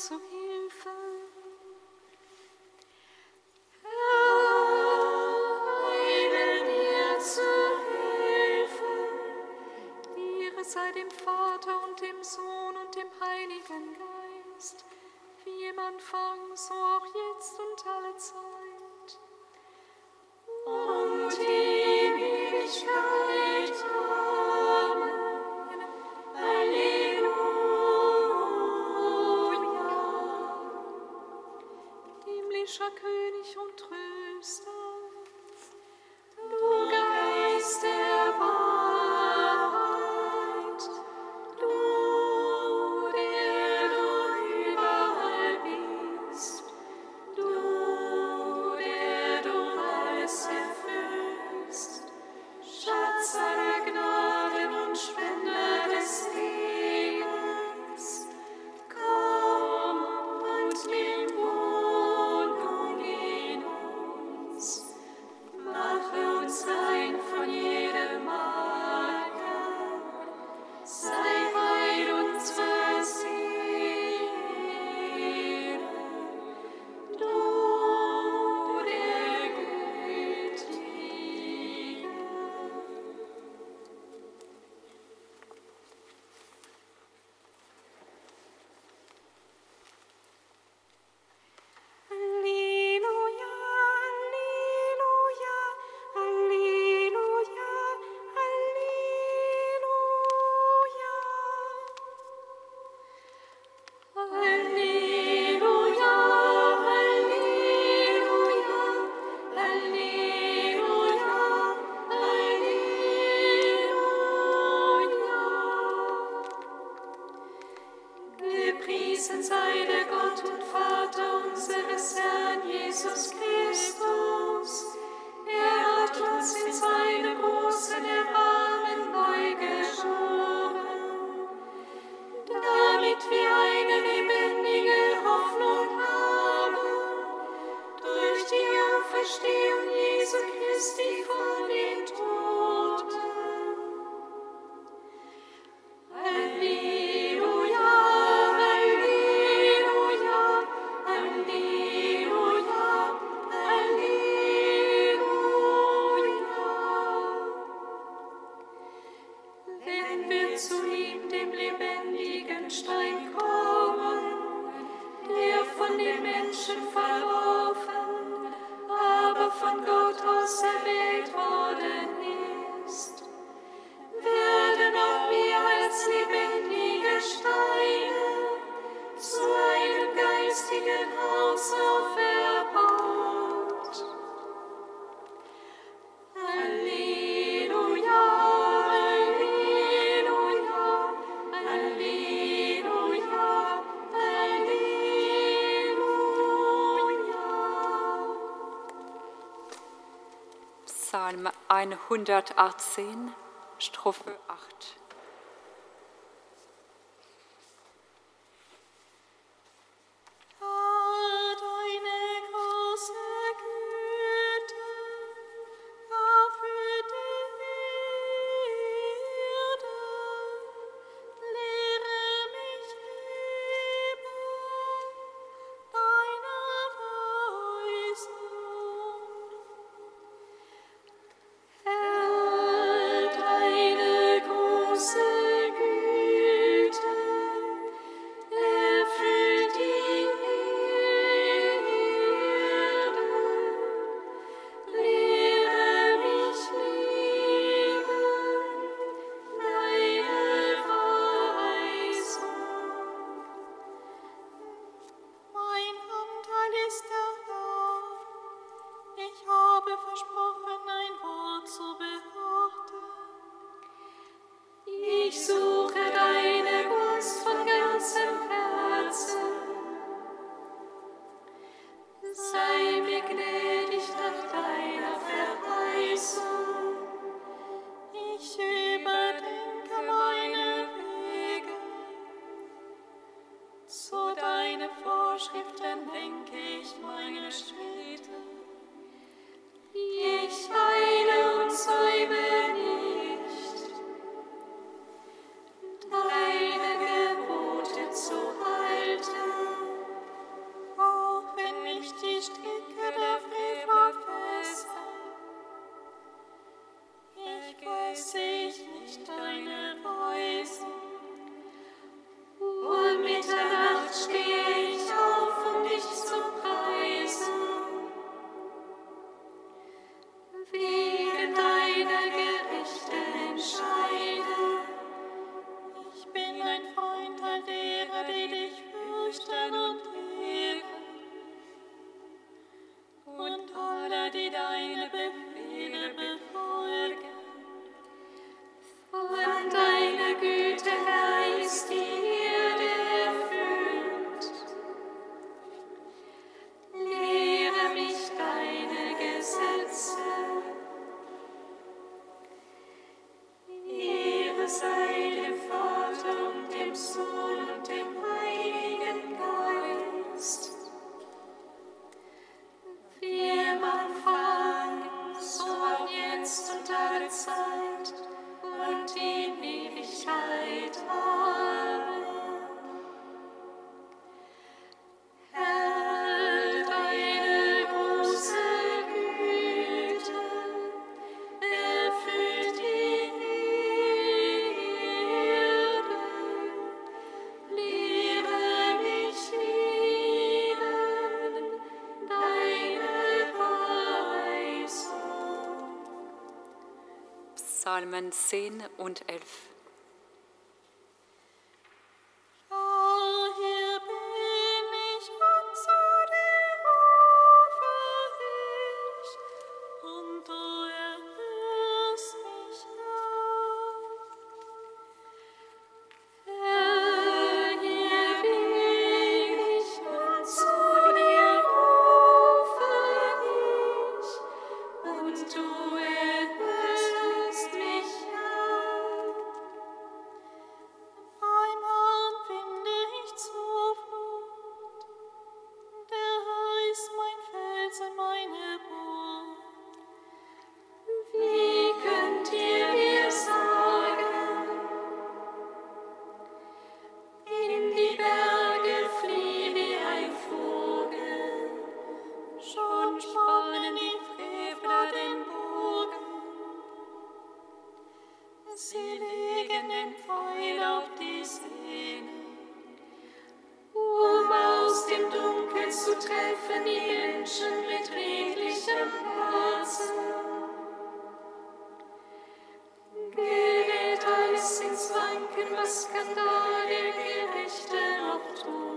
zu Hilfe. Herr, mir zu Hilfe. Ihre sei dem Vater und dem Sohn und dem Heiligen Geist, wie im Anfang, so auch jetzt und alle Zeit. Psalm 118, Strophe 8. as I Psalmen 10 und 11. was kann da der Gerechte noch tun?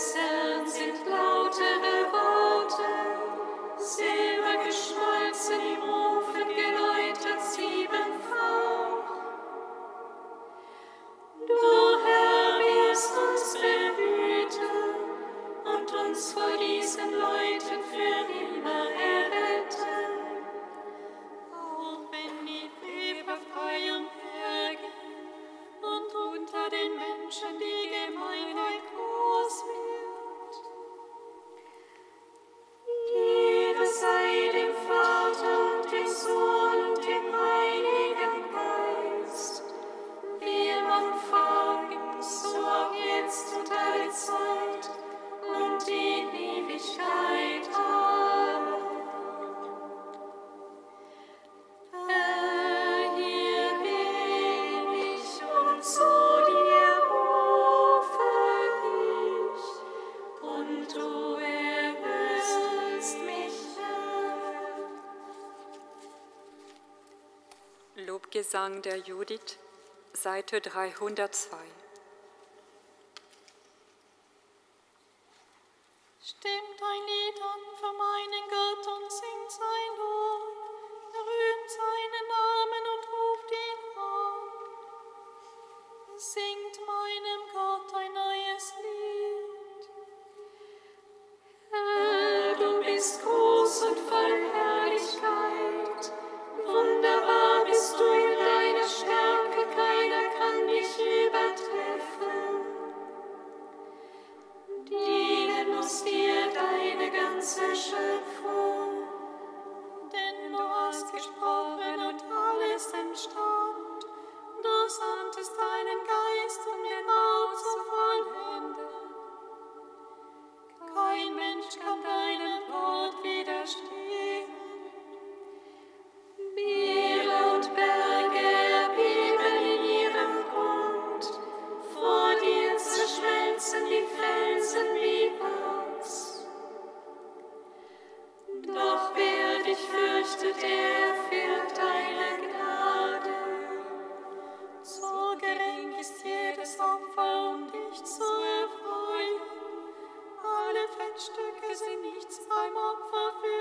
blessed. Lobgesang der Judith, Seite 302. Fettstücke sind nichts beim Opfer für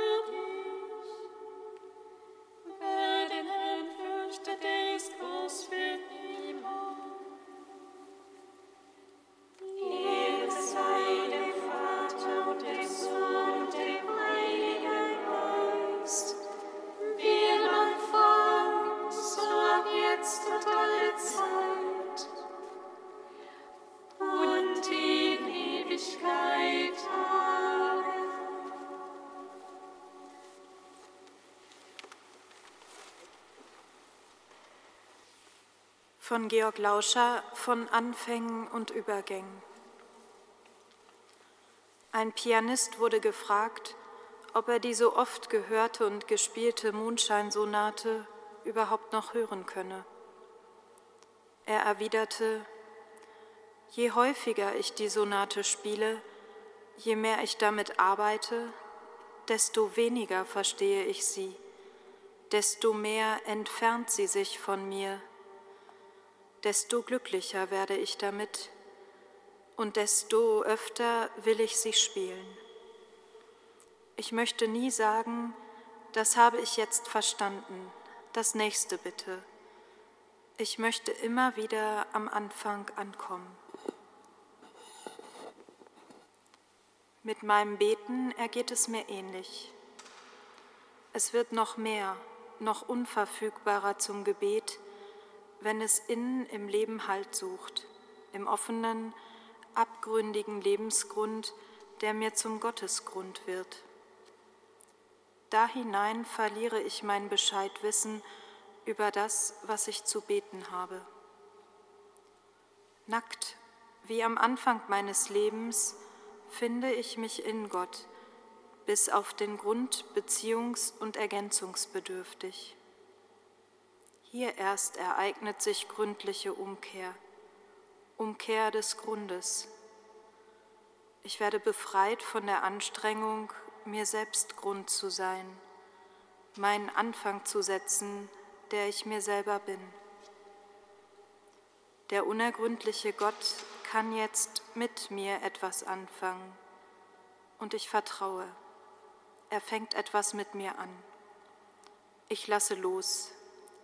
Von Georg Lauscher von Anfängen und Übergängen. Ein Pianist wurde gefragt, ob er die so oft gehörte und gespielte Mondscheinsonate überhaupt noch hören könne. Er erwiderte, je häufiger ich die Sonate spiele, je mehr ich damit arbeite, desto weniger verstehe ich sie, desto mehr entfernt sie sich von mir, desto glücklicher werde ich damit und desto öfter will ich sie spielen. Ich möchte nie sagen, das habe ich jetzt verstanden, das nächste bitte. Ich möchte immer wieder am Anfang ankommen. Mit meinem Beten ergeht es mir ähnlich. Es wird noch mehr, noch unverfügbarer zum Gebet, wenn es innen im Leben Halt sucht, im offenen, abgründigen Lebensgrund, der mir zum Gottesgrund wird. Da hinein verliere ich mein Bescheidwissen über das, was ich zu beten habe. Nackt, wie am Anfang meines Lebens, finde ich mich in Gott, bis auf den Grund beziehungs- und ergänzungsbedürftig. Hier erst ereignet sich gründliche Umkehr, Umkehr des Grundes. Ich werde befreit von der Anstrengung, mir selbst Grund zu sein, meinen Anfang zu setzen, der ich mir selber bin. Der unergründliche Gott kann jetzt mit mir etwas anfangen und ich vertraue. Er fängt etwas mit mir an. Ich lasse los,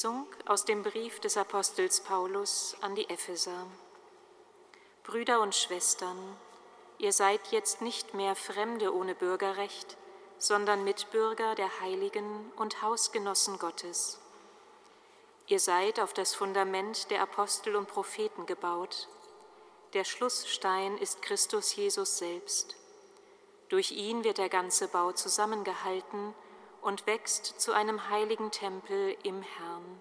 Lesung aus dem Brief des Apostels Paulus an die Epheser. Brüder und Schwestern, ihr seid jetzt nicht mehr Fremde ohne Bürgerrecht, sondern Mitbürger der Heiligen und Hausgenossen Gottes. Ihr seid auf das Fundament der Apostel und Propheten gebaut. Der Schlussstein ist Christus Jesus selbst. Durch ihn wird der ganze Bau zusammengehalten und wächst zu einem heiligen Tempel im Herrn.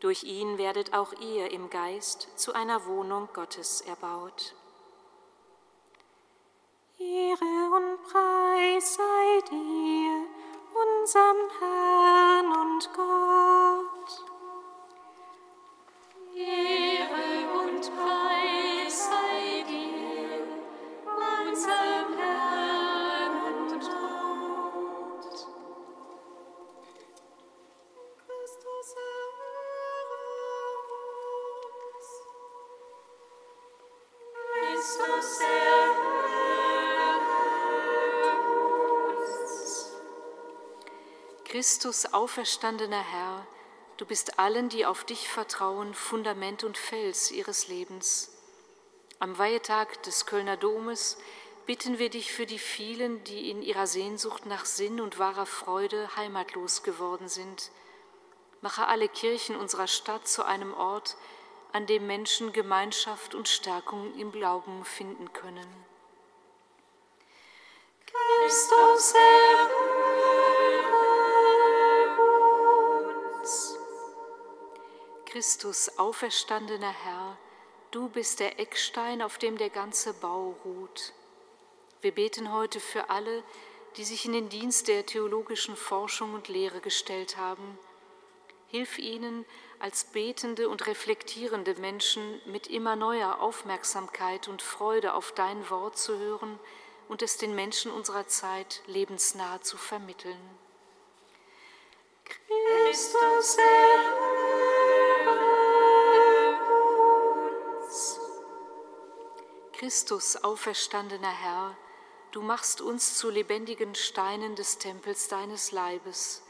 Durch ihn werdet auch ihr im Geist zu einer Wohnung Gottes erbaut. Ehre und Preis sei dir, unserem Herrn und Gott. Ehre und Preis sei dir, unserem Christus auferstandener Herr, du bist allen, die auf dich vertrauen, Fundament und Fels ihres Lebens. Am Weihetag des Kölner Domes bitten wir dich für die vielen, die in ihrer Sehnsucht nach Sinn und wahrer Freude heimatlos geworden sind. Mache alle Kirchen unserer Stadt zu einem Ort, an dem Menschen Gemeinschaft und Stärkung im Glauben finden können. Christus erhöre uns. Christus, auferstandener Herr, du bist der Eckstein, auf dem der ganze Bau ruht. Wir beten heute für alle, die sich in den Dienst der theologischen Forschung und Lehre gestellt haben. Hilf ihnen, als betende und reflektierende Menschen mit immer neuer Aufmerksamkeit und Freude auf dein Wort zu hören und es den Menschen unserer Zeit lebensnah zu vermitteln. Christus erhöre uns. Christus, auferstandener Herr, du machst uns zu lebendigen Steinen des Tempels deines Leibes.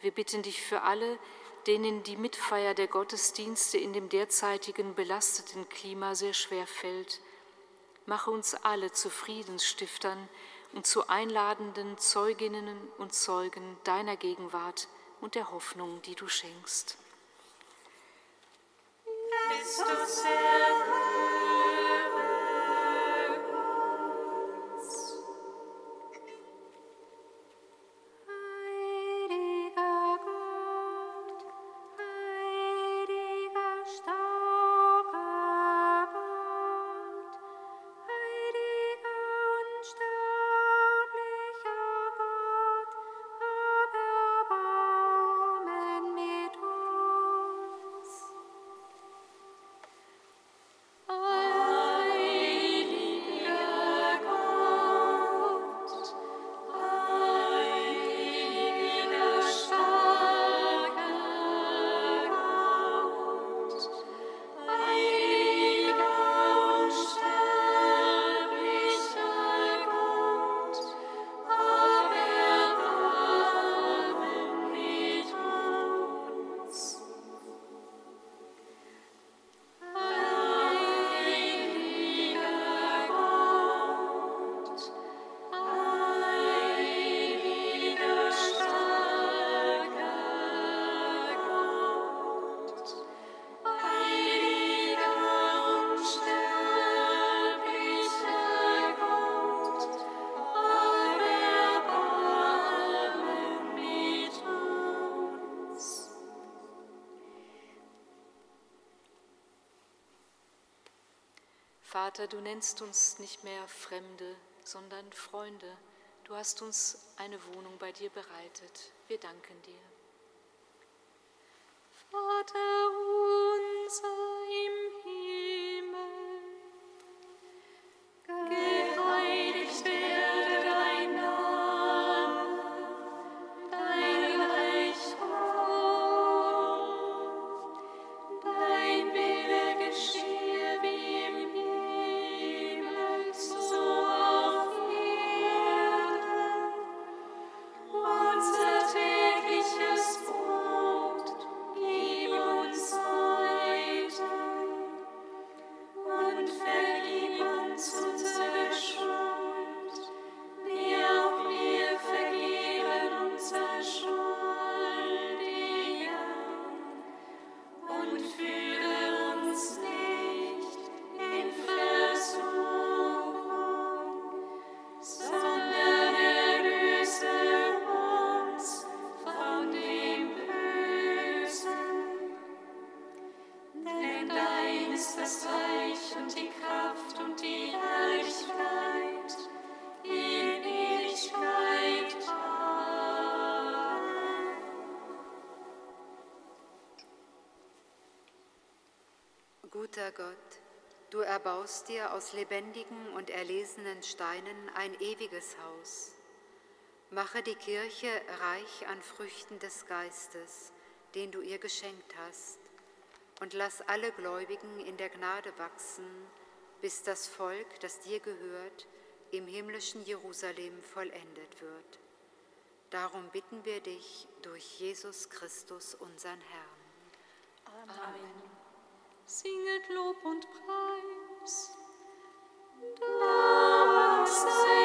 Wir bitten dich für alle, denen die Mitfeier der Gottesdienste in dem derzeitigen belasteten Klima sehr schwer fällt. Mache uns alle zu Friedensstiftern und zu einladenden Zeuginnen und Zeugen deiner Gegenwart und der Hoffnung, die du schenkst. Christus erhöre Vater, du nennst uns nicht mehr Fremde, sondern Freunde. Du hast uns eine Wohnung bei dir bereitet. Wir danken dir. Vater unser im erbaust dir aus lebendigen und erlesenen Steinen ein ewiges Haus. Mache die Kirche reich an Früchten des Geistes, den du ihr geschenkt hast, und lass alle Gläubigen in der Gnade wachsen, bis das Volk, das dir gehört, im himmlischen Jerusalem vollendet wird. Darum bitten wir dich durch Jesus Christus, unseren Herrn. Singet Lob und Preis. Dank sei